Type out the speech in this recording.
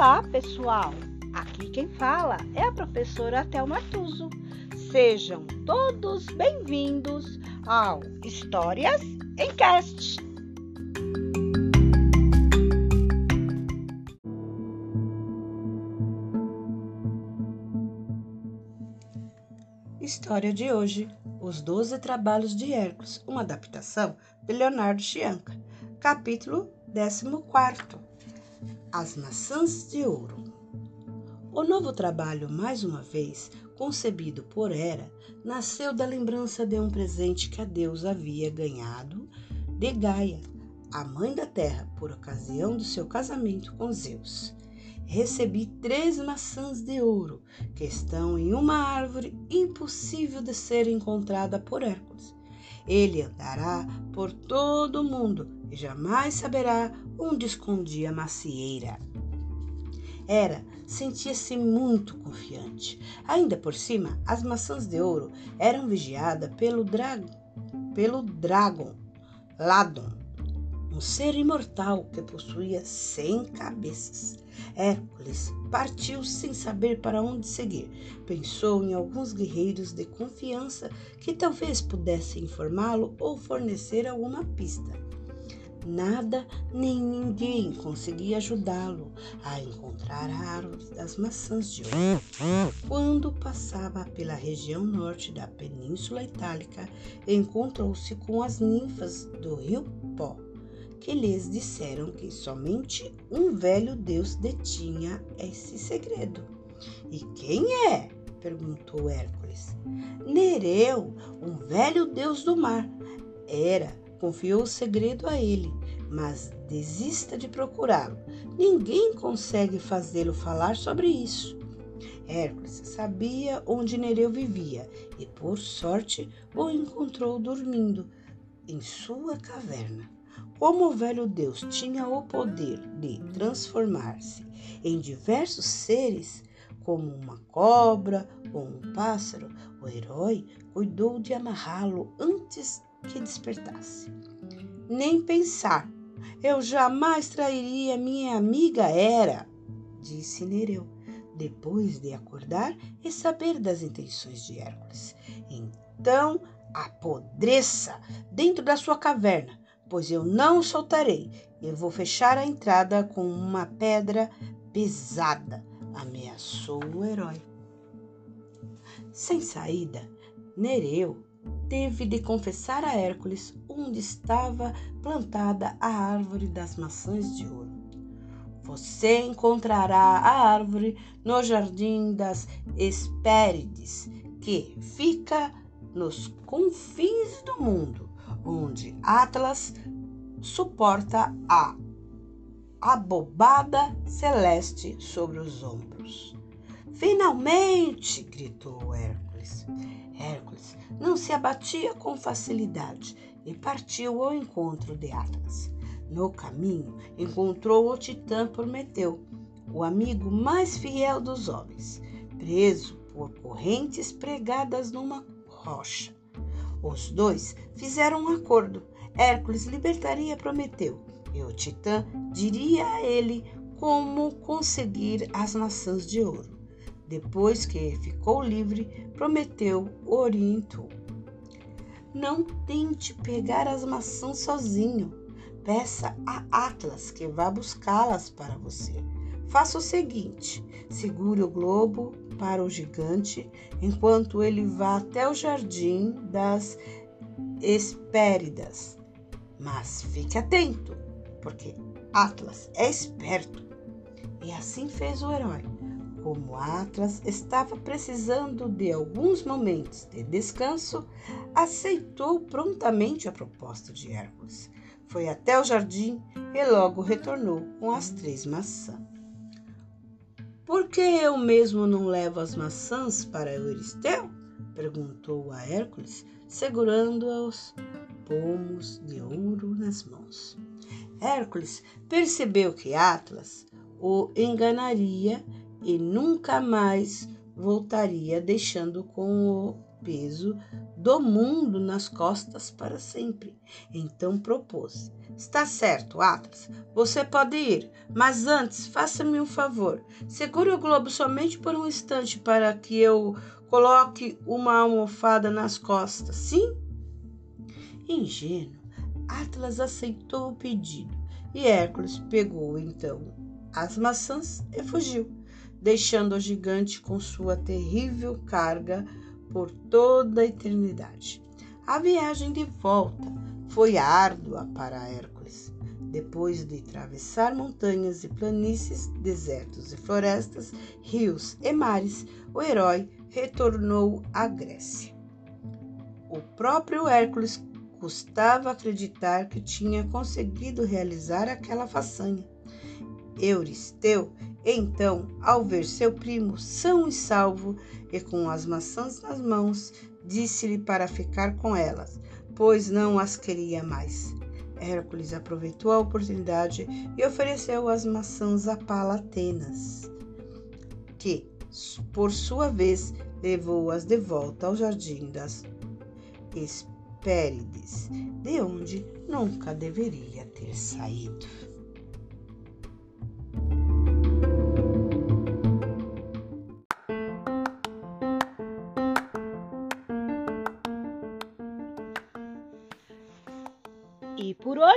Olá, pessoal! Aqui quem fala é a professora Thelma Tuso. Sejam todos bem-vindos ao Histórias em Cast. História de hoje: Os Doze Trabalhos de Hércules, uma adaptação de Leonardo Chianca. Capítulo 14 as maçãs de ouro. O novo trabalho, mais uma vez concebido por Hera, nasceu da lembrança de um presente que a deusa havia ganhado de Gaia, a mãe da terra, por ocasião do seu casamento com Zeus. Recebi três maçãs de ouro que estão em uma árvore impossível de ser encontrada por Hércules. Ele andará por todo o mundo e jamais saberá onde escondia a macieira. Era, sentia-se muito confiante. Ainda por cima, as maçãs de ouro eram vigiadas pelo, dra pelo Dragon Ladon, um ser imortal que possuía cem cabeças. Hércules partiu sem saber para onde seguir. Pensou em alguns guerreiros de confiança que talvez pudessem informá-lo ou fornecer alguma pista. Nada nem ninguém conseguia ajudá-lo a encontrar a árvore das maçãs de ouro. Quando passava pela região norte da Península Itálica, encontrou-se com as ninfas do rio Pó, que lhes disseram que somente um velho deus detinha esse segredo. E quem é? perguntou Hércules. Nereu, um velho deus do mar. Era confiou o segredo a ele, mas desista de procurá-lo. Ninguém consegue fazê-lo falar sobre isso. Hércules sabia onde Nereu vivia e, por sorte, o encontrou dormindo em sua caverna. Como o velho Deus tinha o poder de transformar-se em diversos seres, como uma cobra ou um pássaro, o herói cuidou de amarrá-lo antes que despertasse. Nem pensar. Eu jamais trairia minha amiga Hera, disse Nereu, depois de acordar e saber das intenções de Hércules. Então apodreça dentro da sua caverna, pois eu não o soltarei. Eu vou fechar a entrada com uma pedra pesada, ameaçou o herói. Sem saída, Nereu teve de confessar a Hércules onde estava plantada a árvore das maçãs de ouro. Você encontrará a árvore no jardim das Hespérides, que fica nos confins do mundo, onde Atlas suporta a abobada celeste sobre os ombros. Finalmente! gritou Hércules. Hércules não se abatia com facilidade e partiu ao encontro de Atlas. No caminho, encontrou o titã Prometeu, o amigo mais fiel dos homens, preso por correntes pregadas numa rocha. Os dois fizeram um acordo. Hércules libertaria Prometeu e o titã diria a ele como conseguir as maçãs de ouro. Depois que ficou livre, Prometeu orientou. Não tente pegar as maçãs sozinho. Peça a Atlas que vá buscá-las para você. Faça o seguinte: segure o globo para o gigante enquanto ele vá até o jardim das Hespéridas. Mas fique atento, porque Atlas é esperto. E assim fez o herói. Como Atlas estava precisando de alguns momentos de descanso, aceitou prontamente a proposta de Hércules. Foi até o jardim e logo retornou com as três maçãs. Por que eu mesmo não levo as maçãs para Euristeu? perguntou a Hércules, segurando os pomos de ouro nas mãos. Hércules percebeu que Atlas o enganaria e nunca mais voltaria, deixando com o peso do mundo nas costas para sempre. Então propôs: Está certo, Atlas, você pode ir, mas antes faça-me um favor. Segure o globo somente por um instante para que eu coloque uma almofada nas costas, sim? Ingênuo, Atlas aceitou o pedido e Hércules pegou então as maçãs e fugiu, deixando o gigante com sua terrível carga por toda a eternidade. A viagem de volta foi árdua para Hércules. Depois de atravessar montanhas e planícies, desertos e florestas, rios e mares, o herói retornou à Grécia. O próprio Hércules custava acreditar que tinha conseguido realizar aquela façanha. Euristeu então, ao ver seu primo são e salvo e com as maçãs nas mãos, disse-lhe para ficar com elas, pois não as queria mais. Hércules aproveitou a oportunidade e ofereceu as maçãs a Palatenas, que, por sua vez, levou-as de volta ao jardim das Hespérides, de onde nunca deveria ter saído.